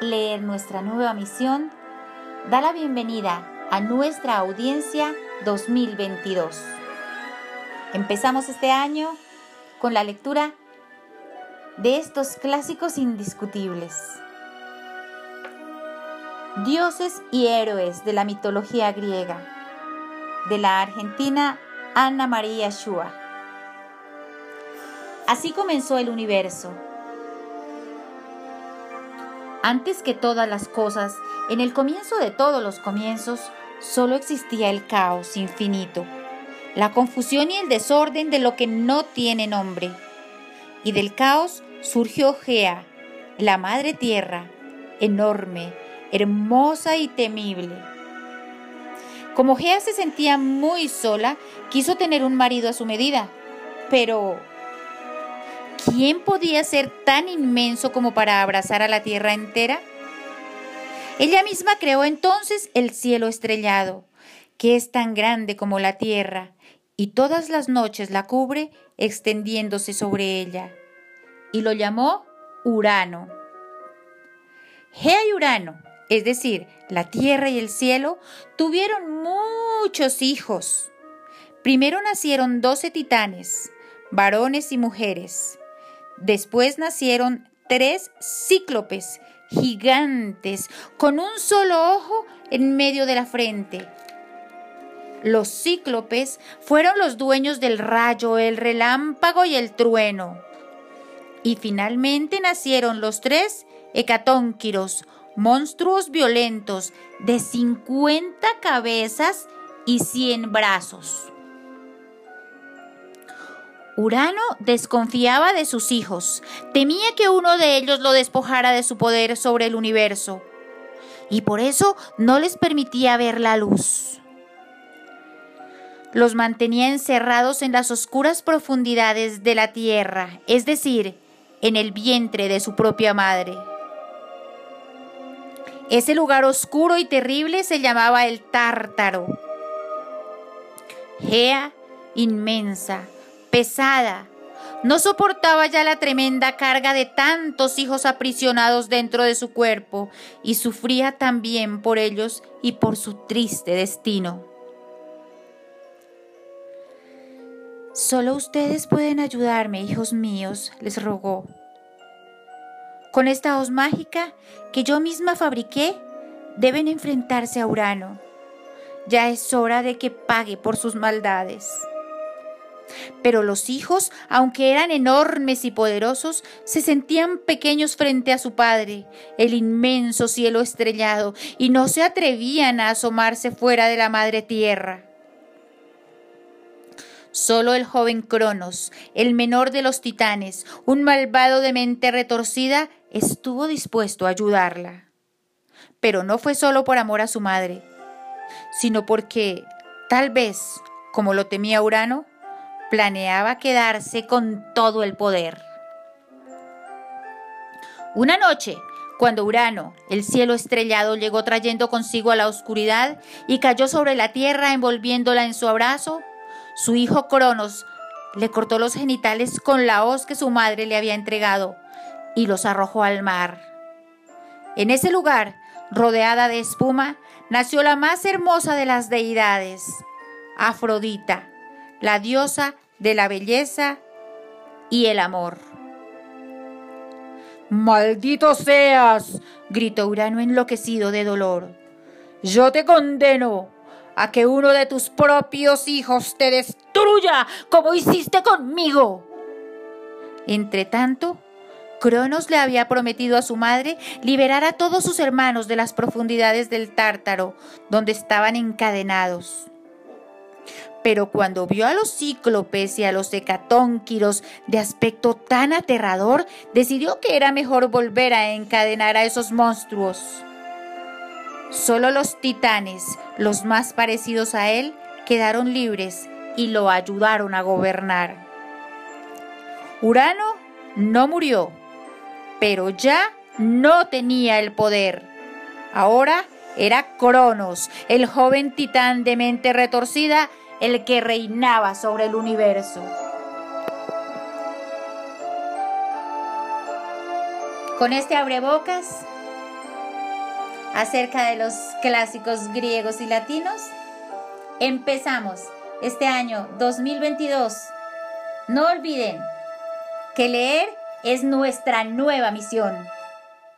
leer nuestra nueva misión, da la bienvenida a nuestra audiencia 2022. Empezamos este año con la lectura de estos clásicos indiscutibles. Dioses y héroes de la mitología griega, de la argentina Anna María Schua. Así comenzó el universo. Antes que todas las cosas, en el comienzo de todos los comienzos, solo existía el caos infinito, la confusión y el desorden de lo que no tiene nombre. Y del caos surgió Gea, la madre tierra, enorme, hermosa y temible. Como Gea se sentía muy sola, quiso tener un marido a su medida, pero ¿quién podía ser tan inmenso como para abrazar a la tierra entera? Ella misma creó entonces el cielo estrellado, que es tan grande como la tierra, y todas las noches la cubre extendiéndose sobre ella, y lo llamó Urano. Gea y Urano, es decir, la tierra y el cielo, tuvieron muchos hijos. Primero nacieron doce titanes, varones y mujeres. Después nacieron tres cíclopes, gigantes, con un solo ojo en medio de la frente. Los cíclopes fueron los dueños del rayo, el relámpago y el trueno. Y finalmente nacieron los tres hecatónquiros, monstruos violentos de 50 cabezas y 100 brazos. Urano desconfiaba de sus hijos, temía que uno de ellos lo despojara de su poder sobre el universo, y por eso no les permitía ver la luz. Los mantenía encerrados en las oscuras profundidades de la tierra, es decir, en el vientre de su propia madre. Ese lugar oscuro y terrible se llamaba el Tártaro. Gea inmensa, pesada. No soportaba ya la tremenda carga de tantos hijos aprisionados dentro de su cuerpo y sufría también por ellos y por su triste destino. Solo ustedes pueden ayudarme, hijos míos, les rogó. Con esta hoz mágica que yo misma fabriqué, deben enfrentarse a Urano. Ya es hora de que pague por sus maldades. Pero los hijos, aunque eran enormes y poderosos, se sentían pequeños frente a su padre, el inmenso cielo estrellado, y no se atrevían a asomarse fuera de la madre tierra. Solo el joven Cronos, el menor de los titanes, un malvado de mente retorcida, estuvo dispuesto a ayudarla. Pero no fue solo por amor a su madre, sino porque, tal vez, como lo temía Urano, planeaba quedarse con todo el poder. Una noche, cuando Urano, el cielo estrellado, llegó trayendo consigo a la oscuridad y cayó sobre la tierra envolviéndola en su abrazo, su hijo Cronos le cortó los genitales con la hoz que su madre le había entregado y los arrojó al mar. En ese lugar, rodeada de espuma, nació la más hermosa de las deidades, Afrodita, la diosa de la belleza y el amor. Maldito seas, gritó Urano enloquecido de dolor. Yo te condeno a que uno de tus propios hijos te destruya como hiciste conmigo. Entretanto, Cronos le había prometido a su madre liberar a todos sus hermanos de las profundidades del Tártaro, donde estaban encadenados. Pero cuando vio a los cíclopes y a los hecatónquiros de aspecto tan aterrador, decidió que era mejor volver a encadenar a esos monstruos. Solo los titanes, los más parecidos a él, quedaron libres y lo ayudaron a gobernar. Urano no murió, pero ya no tenía el poder. Ahora era Cronos, el joven titán de mente retorcida, el que reinaba sobre el universo. Con este abrebocas acerca de los clásicos griegos y latinos? Empezamos este año 2022. No olviden que leer es nuestra nueva misión.